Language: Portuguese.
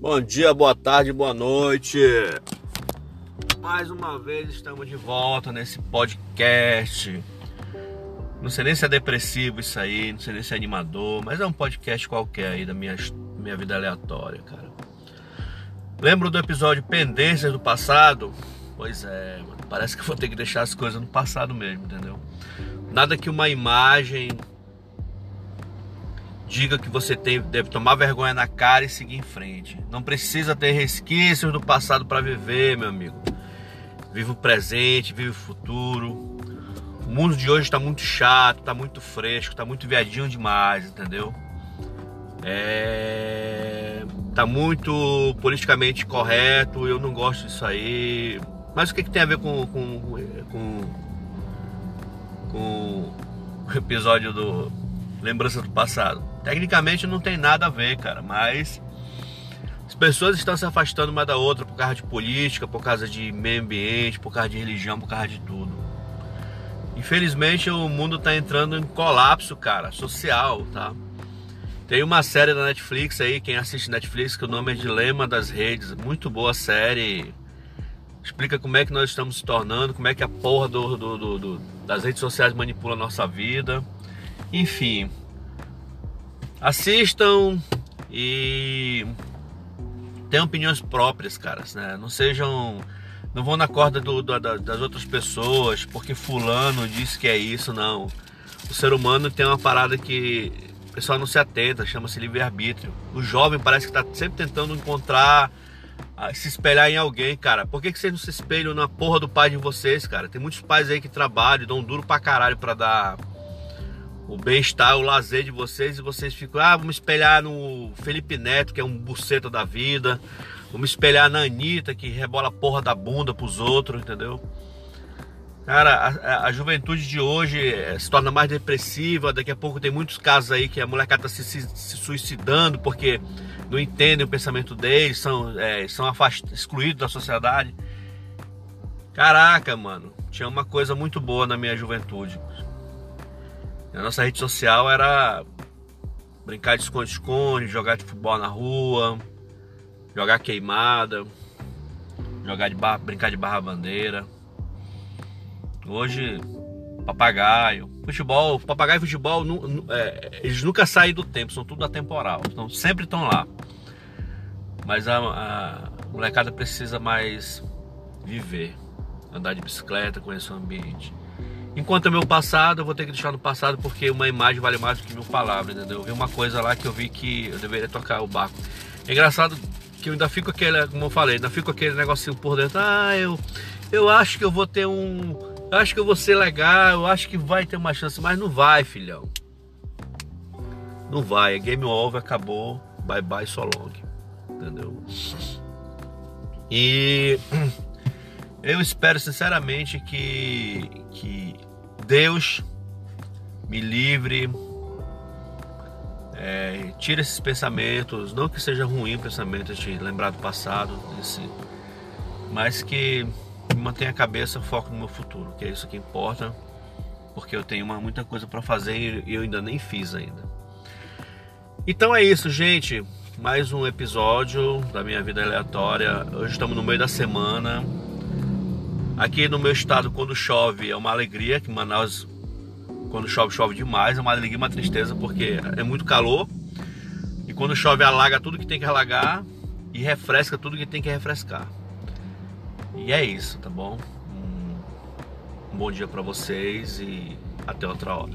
Bom dia, boa tarde, boa noite. Mais uma vez estamos de volta nesse podcast. Não sei nem se é depressivo isso aí, não sei nem se é animador, mas é um podcast qualquer aí da minha, minha vida aleatória, cara. Lembro do episódio Pendências do Passado? Pois é, mano, parece que vou ter que deixar as coisas no passado mesmo, entendeu? Nada que uma imagem diga que você tem, deve tomar vergonha na cara e seguir em frente. Não precisa ter resquícios do passado para viver, meu amigo. Vive o presente, vive o futuro. O mundo de hoje está muito chato, está muito fresco, está muito viadinho demais, entendeu? É... Tá muito politicamente correto, eu não gosto disso aí. Mas o que, que tem a ver com, com, com, com o episódio do Lembrança do Passado? Tecnicamente não tem nada a ver, cara, mas as pessoas estão se afastando uma da outra por causa de política, por causa de meio ambiente, por causa de religião, por causa de tudo. Infelizmente o mundo está entrando em colapso, cara, social, tá? Tem uma série da Netflix aí, quem assiste Netflix, que o nome é Dilema das Redes. Muito boa série. Explica como é que nós estamos se tornando, como é que a porra do, do, do, das redes sociais manipula a nossa vida. Enfim, assistam e tenham opiniões próprias, caras, né? Não sejam. Não vão na corda do, do, das outras pessoas porque fulano disse que é isso, não. O ser humano tem uma parada que o pessoal não se atenta, chama-se livre-arbítrio. O jovem parece que está sempre tentando encontrar, se espelhar em alguém, cara. Por que, que vocês não se espelham na porra do pai de vocês, cara? Tem muitos pais aí que trabalham, dão duro pra caralho pra dar o bem-estar, o lazer de vocês e vocês ficam, ah, vamos espelhar no Felipe Neto, que é um buceta da vida, vamos espelhar na Anitta, que rebola a porra da bunda pros outros, entendeu? Cara, a, a, juventude de hoje eh, se torna mais depressiva. Daqui a pouco tem muitos casos aí que a molecada está se, se, se, suicidando porque não entendem o pensamento deles, são, é, são afast... excluídos da sociedade. Caraca, mano, tinha uma coisa muito boa na minha juventude. A nossa rede social era brincar de esconde-esconde, jogar de futebol na rua, jogar queimada, jogar de barra, brincar de barra-bandeira. Hoje, papagaio, futebol, papagaio e futebol, é, eles nunca saem do tempo, são tudo atemporal, então sempre estão lá. Mas a, a molecada precisa mais viver, andar de bicicleta, conhecer o ambiente. Enquanto é meu passado, eu vou ter que deixar no passado porque uma imagem vale mais do que mil palavras, entendeu? Eu vi uma coisa lá que eu vi que eu deveria tocar o barco. É engraçado que eu ainda fico aquele, como eu falei, ainda fico aquele negocinho por dentro. Ah, eu, eu acho que eu vou ter um. Eu acho que eu vou ser legal, eu acho que vai ter uma chance, mas não vai, filhão. Não vai, é game over, acabou, bye bye, so long. Entendeu? E eu espero sinceramente que, que Deus me livre, é, tire esses pensamentos, não que seja ruim pensamentos de lembrar do passado, desse, mas que mantenha a cabeça, foco no meu futuro, que é isso que importa, porque eu tenho uma, muita coisa para fazer e eu ainda nem fiz ainda. Então é isso, gente. Mais um episódio da minha vida aleatória. Hoje estamos no meio da semana. Aqui no meu estado, quando chove, é uma alegria, que Manaus, quando chove, chove demais, é uma alegria e uma tristeza, porque é muito calor. E quando chove, alaga tudo que tem que alagar e refresca tudo que tem que refrescar. E é isso, tá bom? Um, bom dia para vocês e até outra hora.